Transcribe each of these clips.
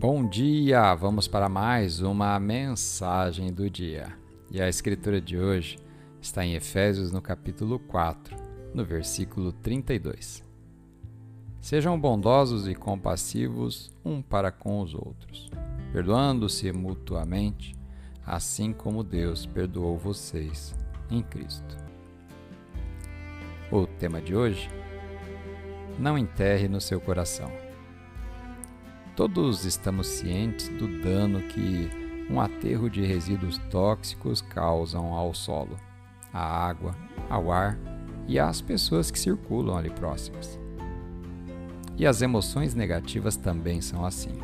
Bom dia! Vamos para mais uma mensagem do dia. E a escritura de hoje está em Efésios, no capítulo 4, no versículo 32. Sejam bondosos e compassivos um para com os outros, perdoando-se mutuamente, assim como Deus perdoou vocês em Cristo. O tema de hoje: Não enterre no seu coração. Todos estamos cientes do dano que um aterro de resíduos tóxicos causam ao solo, à água, ao ar e às pessoas que circulam ali próximas. E as emoções negativas também são assim.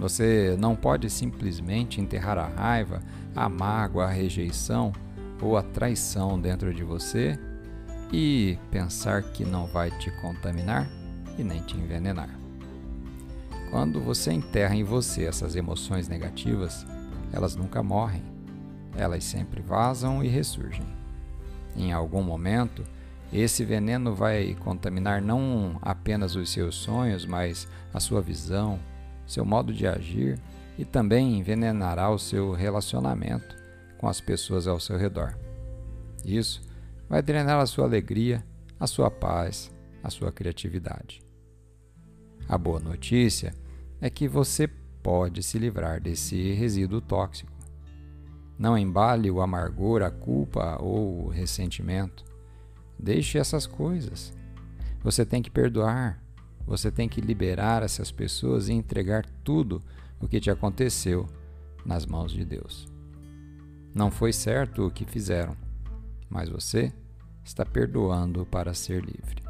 Você não pode simplesmente enterrar a raiva, a mágoa, a rejeição ou a traição dentro de você e pensar que não vai te contaminar e nem te envenenar. Quando você enterra em você essas emoções negativas, elas nunca morrem. Elas sempre vazam e ressurgem. Em algum momento, esse veneno vai contaminar não apenas os seus sonhos, mas a sua visão, seu modo de agir e também envenenará o seu relacionamento com as pessoas ao seu redor. Isso vai drenar a sua alegria, a sua paz, a sua criatividade. A boa notícia é que você pode se livrar desse resíduo tóxico. Não embale o amargor, a culpa ou o ressentimento. Deixe essas coisas. Você tem que perdoar. Você tem que liberar essas pessoas e entregar tudo o que te aconteceu nas mãos de Deus. Não foi certo o que fizeram, mas você está perdoando para ser livre.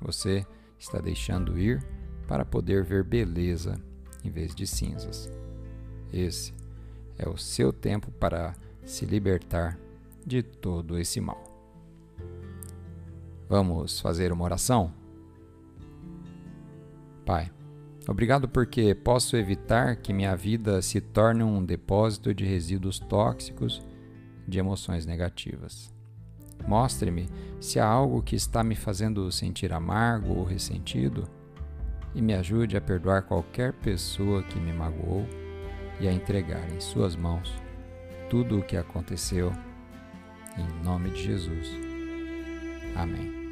Você está deixando ir para poder ver beleza em vez de cinzas. Esse é o seu tempo para se libertar de todo esse mal. Vamos fazer uma oração? Pai, obrigado porque posso evitar que minha vida se torne um depósito de resíduos tóxicos de emoções negativas. Mostre-me se há algo que está me fazendo sentir amargo ou ressentido e me ajude a perdoar qualquer pessoa que me magoou e a entregar em Suas mãos tudo o que aconteceu. Em nome de Jesus. Amém.